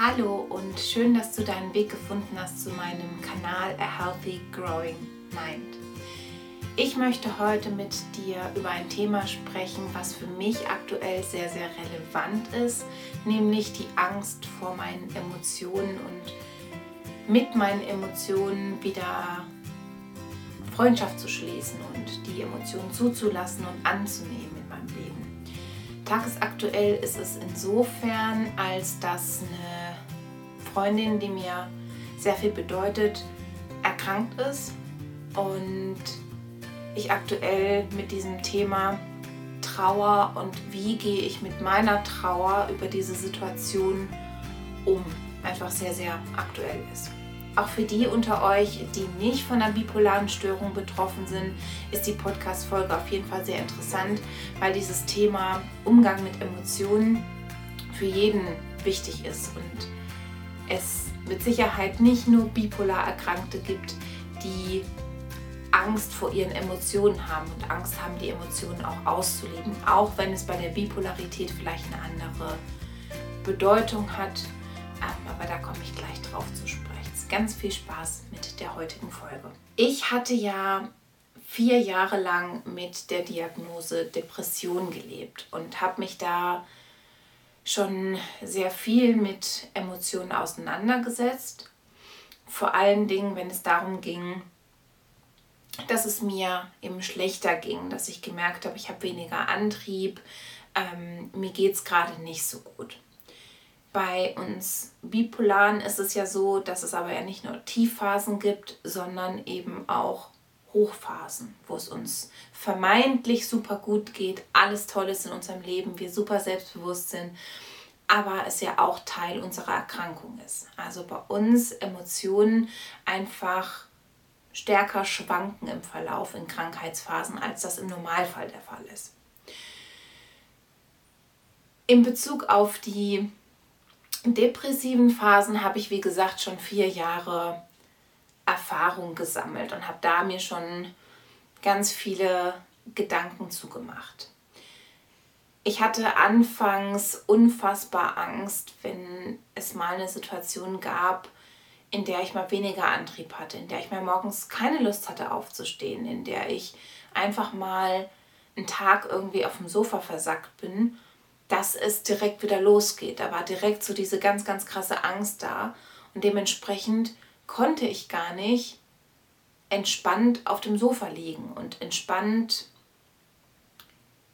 Hallo und schön, dass du deinen Weg gefunden hast zu meinem Kanal A Healthy Growing Mind. Ich möchte heute mit dir über ein Thema sprechen, was für mich aktuell sehr, sehr relevant ist, nämlich die Angst vor meinen Emotionen und mit meinen Emotionen wieder Freundschaft zu schließen und die Emotionen zuzulassen und anzunehmen in meinem Leben. Tagesaktuell ist es insofern, als dass eine Freundin, die mir sehr viel bedeutet, erkrankt ist und ich aktuell mit diesem Thema Trauer und wie gehe ich mit meiner Trauer über diese Situation um, einfach sehr, sehr aktuell ist. Auch für die unter euch, die nicht von einer bipolaren Störung betroffen sind, ist die Podcast-Folge auf jeden Fall sehr interessant, weil dieses Thema Umgang mit Emotionen für jeden wichtig ist und es mit Sicherheit nicht nur bipolar Erkrankte gibt, die Angst vor ihren Emotionen haben und Angst haben, die Emotionen auch auszuleben, auch wenn es bei der Bipolarität vielleicht eine andere Bedeutung hat. Ähm, aber da komme ich gleich drauf zu sprechen. Ganz viel Spaß mit der heutigen Folge. Ich hatte ja vier Jahre lang mit der Diagnose Depression gelebt und habe mich da schon sehr viel mit Emotionen auseinandergesetzt. Vor allen Dingen, wenn es darum ging, dass es mir eben schlechter ging, dass ich gemerkt habe, ich habe weniger Antrieb, ähm, mir geht es gerade nicht so gut. Bei uns Bipolaren ist es ja so, dass es aber ja nicht nur Tiefphasen gibt, sondern eben auch Hochphasen, wo es uns vermeintlich super gut geht, alles toll ist in unserem Leben, wir super selbstbewusst sind, aber es ja auch Teil unserer Erkrankung ist. Also bei uns Emotionen einfach stärker schwanken im Verlauf in Krankheitsphasen, als das im Normalfall der Fall ist. In Bezug auf die depressiven Phasen habe ich, wie gesagt, schon vier Jahre Erfahrung gesammelt und habe da mir schon ganz viele Gedanken zugemacht. Ich hatte anfangs unfassbar Angst, wenn es mal eine Situation gab, in der ich mal weniger Antrieb hatte, in der ich mal morgens keine Lust hatte aufzustehen, in der ich einfach mal einen Tag irgendwie auf dem Sofa versackt bin, dass es direkt wieder losgeht. Da war direkt so diese ganz, ganz krasse Angst da und dementsprechend konnte ich gar nicht entspannt auf dem Sofa liegen und entspannt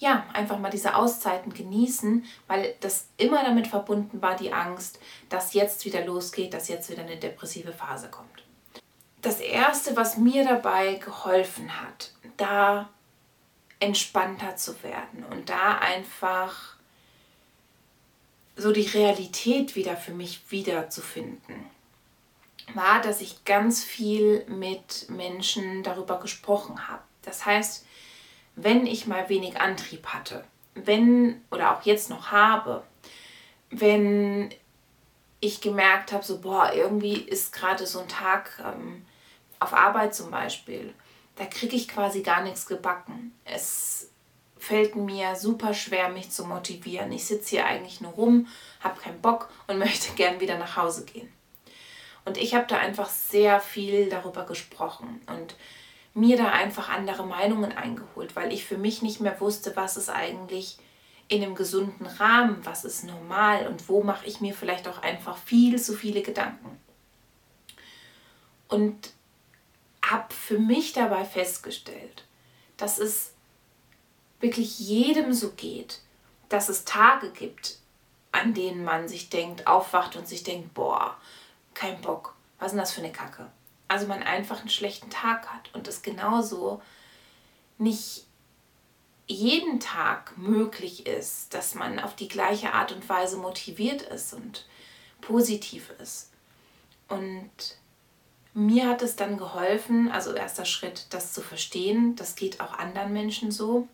ja, einfach mal diese Auszeiten genießen, weil das immer damit verbunden war, die Angst, dass jetzt wieder losgeht, dass jetzt wieder eine depressive Phase kommt. Das Erste, was mir dabei geholfen hat, da entspannter zu werden und da einfach so die Realität wieder für mich wiederzufinden, war, dass ich ganz viel mit Menschen darüber gesprochen habe. Das heißt, wenn ich mal wenig Antrieb hatte, wenn oder auch jetzt noch habe, wenn ich gemerkt habe, so, boah, irgendwie ist gerade so ein Tag ähm, auf Arbeit zum Beispiel, da kriege ich quasi gar nichts gebacken. Es fällt mir super schwer, mich zu motivieren. Ich sitze hier eigentlich nur rum, habe keinen Bock und möchte gern wieder nach Hause gehen. Und ich habe da einfach sehr viel darüber gesprochen und mir da einfach andere Meinungen eingeholt, weil ich für mich nicht mehr wusste, was ist eigentlich in einem gesunden Rahmen, was ist normal und wo mache ich mir vielleicht auch einfach viel zu viele Gedanken. Und habe für mich dabei festgestellt, dass es wirklich jedem so geht, dass es Tage gibt, an denen man sich denkt, aufwacht und sich denkt, boah, kein Bock, was ist denn das für eine Kacke? also man einfach einen schlechten Tag hat und es genauso nicht jeden Tag möglich ist, dass man auf die gleiche Art und Weise motiviert ist und positiv ist. Und mir hat es dann geholfen, also erster Schritt, das zu verstehen, das geht auch anderen Menschen so.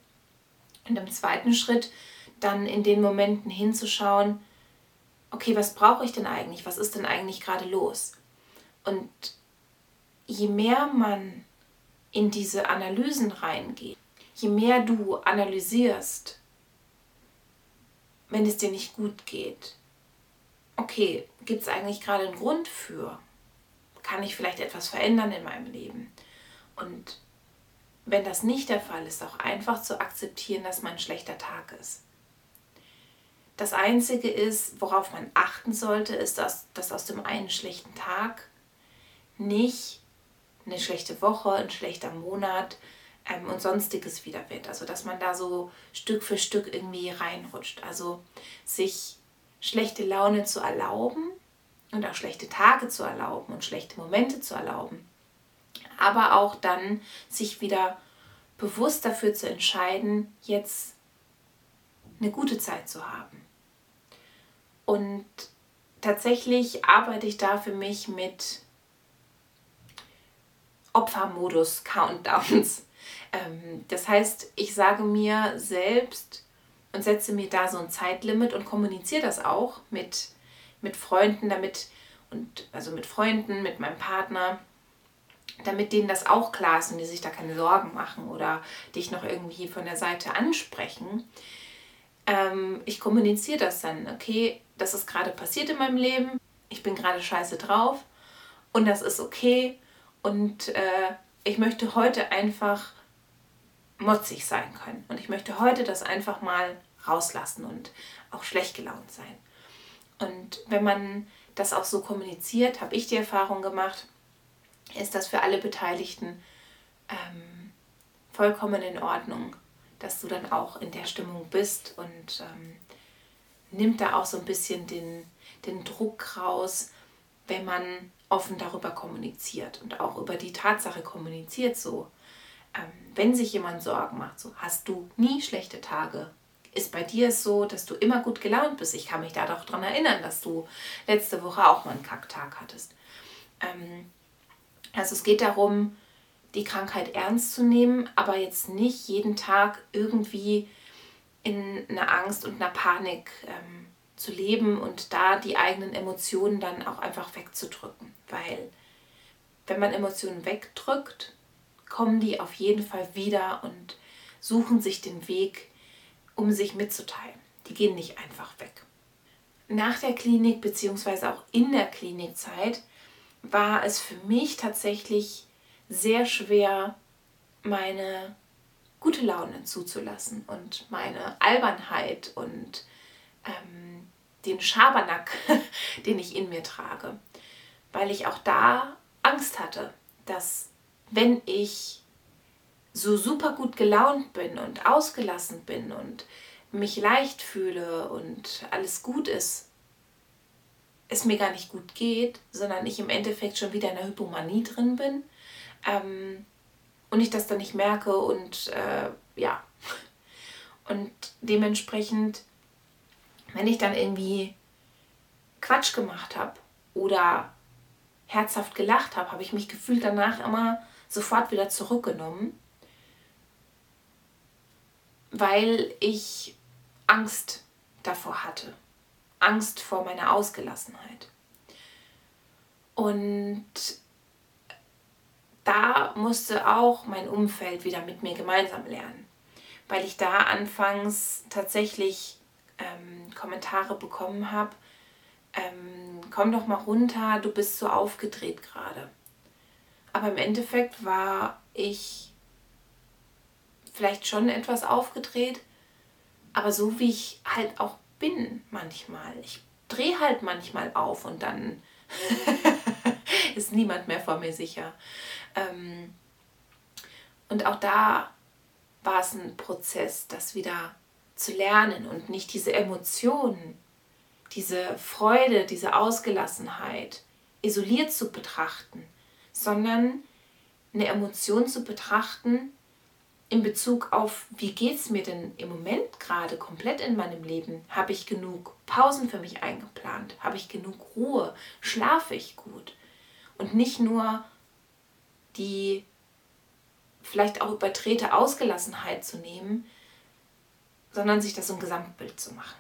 Und im zweiten Schritt dann in den Momenten hinzuschauen, okay, was brauche ich denn eigentlich? Was ist denn eigentlich gerade los? Und je mehr man in diese Analysen reingeht, je mehr du analysierst, wenn es dir nicht gut geht, okay, gibt es eigentlich gerade einen Grund für? Kann ich vielleicht etwas verändern in meinem Leben? Und wenn das nicht der Fall ist, auch einfach zu akzeptieren, dass man ein schlechter Tag ist. Das Einzige ist, worauf man achten sollte, ist, dass, dass aus dem einen schlechten Tag nicht eine schlechte Woche, ein schlechter Monat ähm, und sonstiges wieder wird. Also dass man da so Stück für Stück irgendwie reinrutscht. Also sich schlechte Laune zu erlauben und auch schlechte Tage zu erlauben und schlechte Momente zu erlauben. Aber auch dann sich wieder bewusst dafür zu entscheiden, jetzt eine gute Zeit zu haben. Und tatsächlich arbeite ich da für mich mit Opfermodus-Countdowns. Ähm, das heißt, ich sage mir selbst und setze mir da so ein Zeitlimit und kommuniziere das auch mit, mit Freunden, damit und also mit Freunden, mit meinem Partner, damit denen das auch klar ist und die sich da keine Sorgen machen oder dich noch irgendwie von der Seite ansprechen. Ähm, ich kommuniziere das dann, okay, das ist gerade passiert in meinem Leben, ich bin gerade scheiße drauf und das ist okay und äh, ich möchte heute einfach motzig sein können. Und ich möchte heute das einfach mal rauslassen und auch schlecht gelaunt sein. Und wenn man das auch so kommuniziert, habe ich die Erfahrung gemacht, ist das für alle Beteiligten ähm, vollkommen in Ordnung, dass du dann auch in der Stimmung bist und ähm, nimmt da auch so ein bisschen den, den Druck raus, wenn man offen darüber kommuniziert und auch über die Tatsache kommuniziert, so, ähm, wenn sich jemand Sorgen macht, so, hast du nie schlechte Tage? Ist bei dir so, dass du immer gut gelaunt bist? Ich kann mich da doch daran erinnern, dass du letzte Woche auch mal einen Kacktag hattest. Ähm, also es geht darum, die Krankheit ernst zu nehmen, aber jetzt nicht jeden Tag irgendwie in einer Angst und einer Panik ähm, zu leben und da die eigenen Emotionen dann auch einfach wegzudrücken. Weil wenn man Emotionen wegdrückt, kommen die auf jeden Fall wieder und suchen sich den Weg, um sich mitzuteilen. Die gehen nicht einfach weg. Nach der Klinik bzw. auch in der Klinikzeit war es für mich tatsächlich sehr schwer, meine gute Laune zuzulassen und meine Albernheit und ähm, den Schabernack, den ich in mir trage. Weil ich auch da Angst hatte, dass wenn ich so super gut gelaunt bin und ausgelassen bin und mich leicht fühle und alles gut ist, es mir gar nicht gut geht, sondern ich im Endeffekt schon wieder in der Hypomanie drin bin ähm, und ich das dann nicht merke und äh, ja. Und dementsprechend, wenn ich dann irgendwie Quatsch gemacht habe oder herzhaft gelacht habe, habe ich mich gefühlt danach immer sofort wieder zurückgenommen, weil ich Angst davor hatte. Angst vor meiner Ausgelassenheit. Und da musste auch mein Umfeld wieder mit mir gemeinsam lernen, weil ich da anfangs tatsächlich ähm, Kommentare bekommen habe, ähm, komm doch mal runter, du bist so aufgedreht gerade. Aber im Endeffekt war ich vielleicht schon etwas aufgedreht, aber so wie ich halt auch bin manchmal. Ich drehe halt manchmal auf und dann niemand mehr vor mir sicher. Ähm, und auch da war es ein Prozess, das wieder zu lernen und nicht diese Emotionen, diese Freude, diese Ausgelassenheit isoliert zu betrachten, sondern eine Emotion zu betrachten in Bezug auf, wie geht es mir denn im Moment gerade komplett in meinem Leben? Habe ich genug Pausen für mich eingeplant? Habe ich genug Ruhe? Schlafe ich gut? Und nicht nur die vielleicht auch überdrehte Ausgelassenheit zu nehmen, sondern sich das im Gesamtbild zu machen.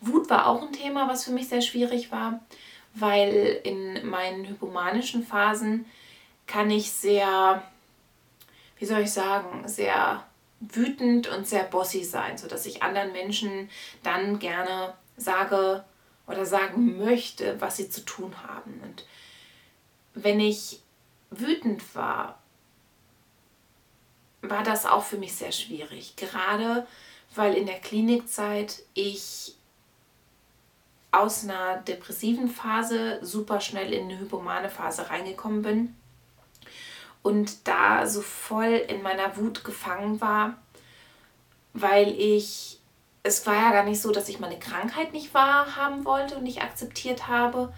Wut war auch ein Thema, was für mich sehr schwierig war, weil in meinen hypomanischen Phasen kann ich sehr wie soll ich sagen, sehr wütend und sehr bossy sein, sodass ich anderen Menschen dann gerne sage oder sagen möchte, was sie zu tun haben. Und wenn ich wütend war, war das auch für mich sehr schwierig. Gerade weil in der Klinikzeit ich aus einer depressiven Phase super schnell in eine hypomane Phase reingekommen bin und da so voll in meiner Wut gefangen war, weil ich, es war ja gar nicht so, dass ich meine Krankheit nicht wahrhaben wollte und nicht akzeptiert habe,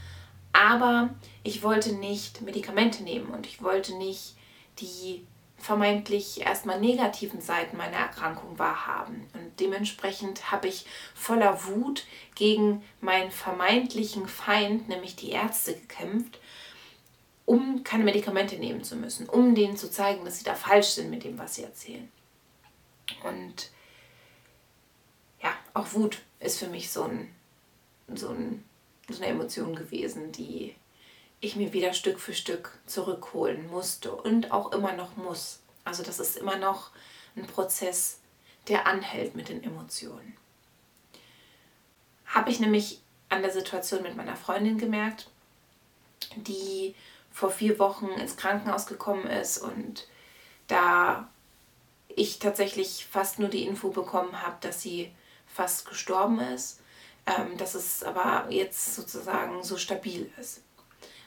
aber ich wollte nicht Medikamente nehmen und ich wollte nicht die vermeintlich erstmal negativen Seiten meiner Erkrankung wahrhaben. Und dementsprechend habe ich voller Wut gegen meinen vermeintlichen Feind, nämlich die Ärzte, gekämpft, um keine Medikamente nehmen zu müssen, um denen zu zeigen, dass sie da falsch sind mit dem, was sie erzählen. Und auch Wut ist für mich so, ein, so, ein, so eine Emotion gewesen, die ich mir wieder Stück für Stück zurückholen musste und auch immer noch muss. Also das ist immer noch ein Prozess, der anhält mit den Emotionen. Habe ich nämlich an der Situation mit meiner Freundin gemerkt, die vor vier Wochen ins Krankenhaus gekommen ist und da ich tatsächlich fast nur die Info bekommen habe, dass sie fast gestorben ist, ähm, dass es aber jetzt sozusagen so stabil ist.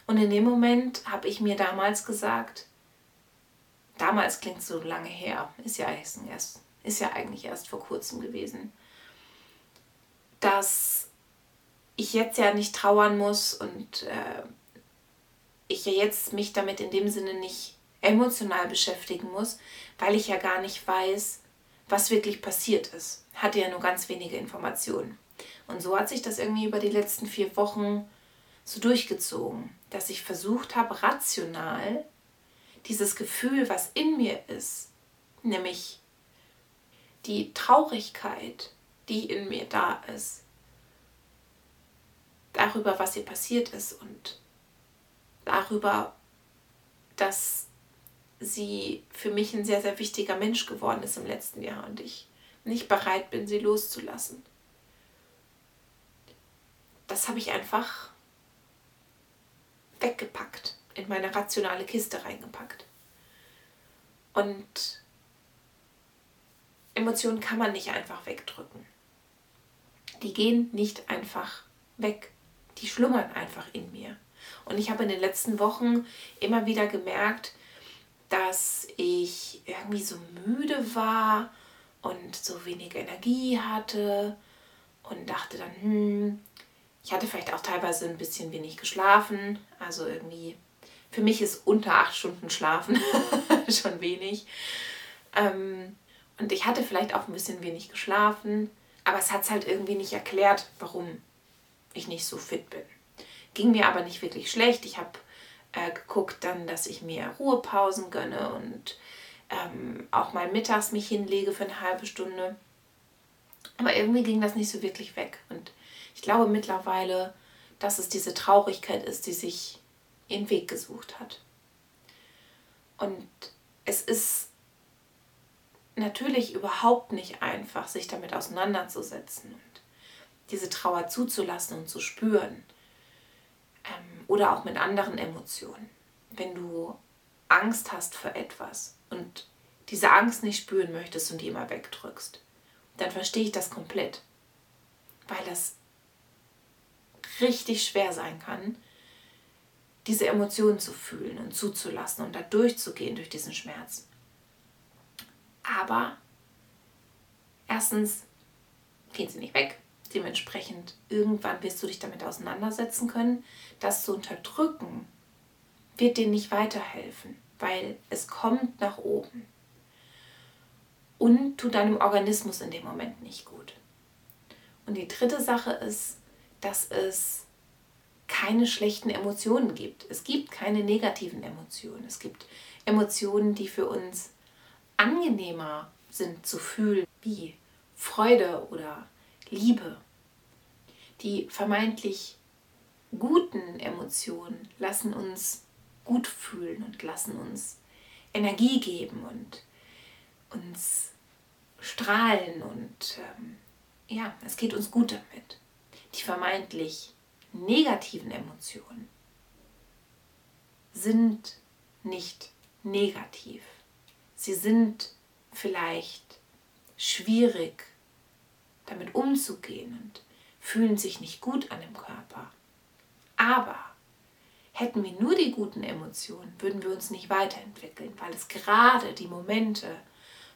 Und in dem Moment habe ich mir damals gesagt, damals klingt so lange her, ist ja, erst, ist ja eigentlich erst vor kurzem gewesen, dass ich jetzt ja nicht trauern muss und äh, ich ja jetzt mich damit in dem Sinne nicht emotional beschäftigen muss, weil ich ja gar nicht weiß, was wirklich passiert ist. Hatte ja nur ganz wenige Informationen. Und so hat sich das irgendwie über die letzten vier Wochen so durchgezogen, dass ich versucht habe, rational dieses Gefühl, was in mir ist, nämlich die Traurigkeit, die in mir da ist, darüber, was ihr passiert ist und darüber, dass sie für mich ein sehr, sehr wichtiger Mensch geworden ist im letzten Jahr und ich nicht bereit bin, sie loszulassen. Das habe ich einfach weggepackt, in meine rationale Kiste reingepackt. Und Emotionen kann man nicht einfach wegdrücken. Die gehen nicht einfach weg. Die schlummern einfach in mir. Und ich habe in den letzten Wochen immer wieder gemerkt, dass ich irgendwie so müde war und so wenig Energie hatte und dachte dann, hm, ich hatte vielleicht auch teilweise ein bisschen wenig geschlafen. Also irgendwie, für mich ist unter acht Stunden Schlafen schon wenig. Ähm, und ich hatte vielleicht auch ein bisschen wenig geschlafen. Aber es hat es halt irgendwie nicht erklärt, warum ich nicht so fit bin. Ging mir aber nicht wirklich schlecht. Ich habe äh, geguckt dann, dass ich mir Ruhepausen gönne und ähm, auch mal mittags mich hinlege für eine halbe Stunde. Aber irgendwie ging das nicht so wirklich weg. Und ich glaube mittlerweile, dass es diese Traurigkeit ist, die sich ihren Weg gesucht hat. Und es ist natürlich überhaupt nicht einfach, sich damit auseinanderzusetzen und diese Trauer zuzulassen und zu spüren. Ähm, oder auch mit anderen Emotionen. Wenn du Angst hast vor etwas und diese Angst nicht spüren möchtest und die immer wegdrückst, dann verstehe ich das komplett. Weil das richtig schwer sein kann, diese Emotionen zu fühlen und zuzulassen und da durchzugehen durch diesen Schmerz. Aber erstens gehen sie nicht weg. Dementsprechend irgendwann wirst du dich damit auseinandersetzen können. Das zu unterdrücken wird dir nicht weiterhelfen, weil es kommt nach oben und tut deinem Organismus in dem Moment nicht gut. Und die dritte Sache ist, dass es keine schlechten Emotionen gibt. Es gibt keine negativen Emotionen. Es gibt Emotionen, die für uns angenehmer sind zu fühlen, wie Freude oder Liebe. Die vermeintlich guten Emotionen lassen uns gut fühlen und lassen uns Energie geben und uns strahlen und ähm, ja, es geht uns gut damit. die vermeintlich negativen Emotionen sind nicht negativ. Sie sind vielleicht schwierig damit umzugehen und fühlen sich nicht gut an dem Körper. Aber hätten wir nur die guten Emotionen, würden wir uns nicht weiterentwickeln, weil es gerade die Momente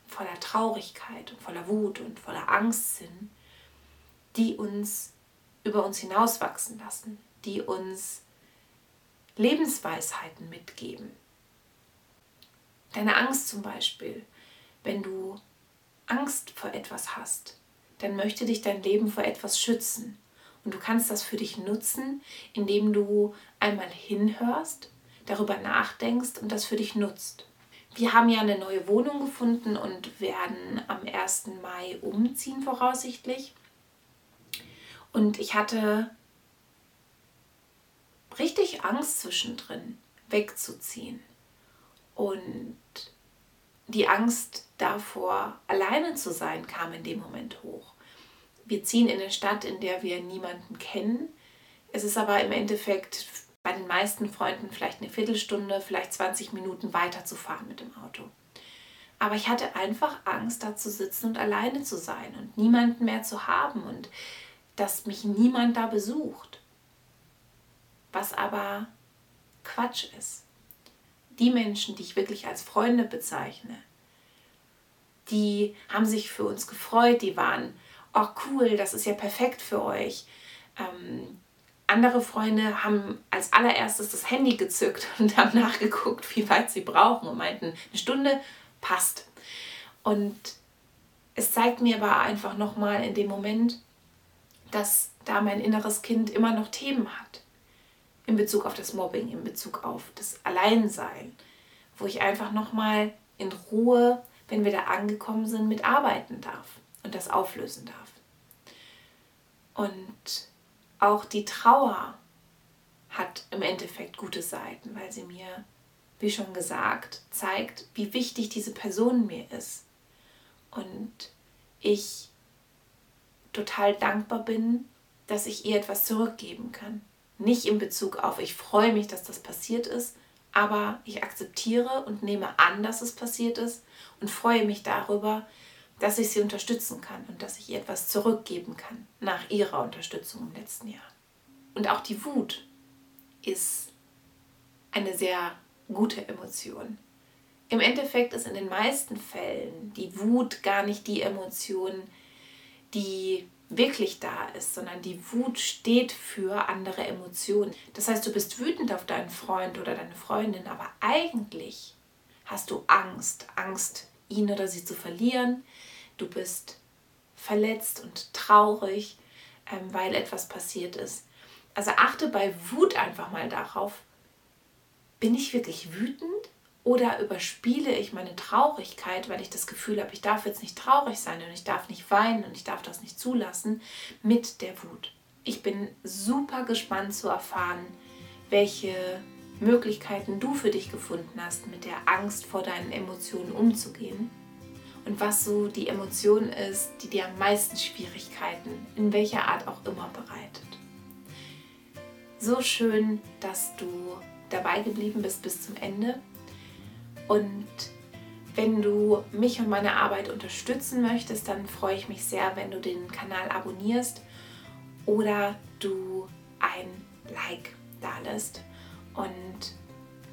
voller Traurigkeit und voller Wut und voller Angst sind, die uns über uns hinauswachsen lassen, die uns Lebensweisheiten mitgeben. Deine Angst zum Beispiel, wenn du Angst vor etwas hast, dann möchte dich dein Leben vor etwas schützen. Und du kannst das für dich nutzen, indem du einmal hinhörst, darüber nachdenkst und das für dich nutzt. Wir haben ja eine neue Wohnung gefunden und werden am 1. Mai umziehen voraussichtlich. Und ich hatte richtig Angst zwischendrin, wegzuziehen. Und die Angst davor, alleine zu sein, kam in dem Moment hoch. Wir ziehen in eine Stadt, in der wir niemanden kennen. Es ist aber im Endeffekt bei den meisten Freunden vielleicht eine Viertelstunde, vielleicht 20 Minuten weiter zu fahren mit dem Auto. Aber ich hatte einfach Angst, da zu sitzen und alleine zu sein und niemanden mehr zu haben und dass mich niemand da besucht. Was aber Quatsch ist die Menschen, die ich wirklich als Freunde bezeichne, die haben sich für uns gefreut, die waren, oh cool, das ist ja perfekt für euch. Ähm, andere Freunde haben als allererstes das Handy gezückt und haben nachgeguckt, wie weit sie brauchen und meinten, eine Stunde passt. Und es zeigt mir aber einfach nochmal in dem Moment, dass da mein inneres Kind immer noch Themen hat in Bezug auf das Mobbing, in Bezug auf das Alleinsein, wo ich einfach nochmal in Ruhe, wenn wir da angekommen sind, mitarbeiten darf und das auflösen darf. Und auch die Trauer hat im Endeffekt gute Seiten, weil sie mir, wie schon gesagt, zeigt, wie wichtig diese Person mir ist. Und ich total dankbar bin, dass ich ihr etwas zurückgeben kann. Nicht in Bezug auf, ich freue mich, dass das passiert ist, aber ich akzeptiere und nehme an, dass es passiert ist und freue mich darüber, dass ich sie unterstützen kann und dass ich ihr etwas zurückgeben kann nach ihrer Unterstützung im letzten Jahr. Und auch die Wut ist eine sehr gute Emotion. Im Endeffekt ist in den meisten Fällen die Wut gar nicht die Emotion, die wirklich da ist, sondern die Wut steht für andere Emotionen. Das heißt, du bist wütend auf deinen Freund oder deine Freundin, aber eigentlich hast du Angst, Angst, ihn oder sie zu verlieren. Du bist verletzt und traurig, ähm, weil etwas passiert ist. Also achte bei Wut einfach mal darauf, bin ich wirklich wütend oder überspiele ich meine Traurigkeit, weil ich das Gefühl habe, ich darf jetzt nicht traurig sein und ich darf nicht weinen und ich darf das nicht zulassen mit der Wut. Ich bin super gespannt zu erfahren, welche Möglichkeiten du für dich gefunden hast, mit der Angst vor deinen Emotionen umzugehen und was so die Emotion ist, die dir am meisten Schwierigkeiten in welcher Art auch immer bereitet. So schön, dass du dabei geblieben bist bis zum Ende. Und wenn du mich und meine Arbeit unterstützen möchtest, dann freue ich mich sehr, wenn du den Kanal abonnierst oder du ein Like da lässt. Und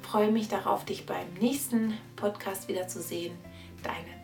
freue mich darauf, dich beim nächsten Podcast wiederzusehen. Deine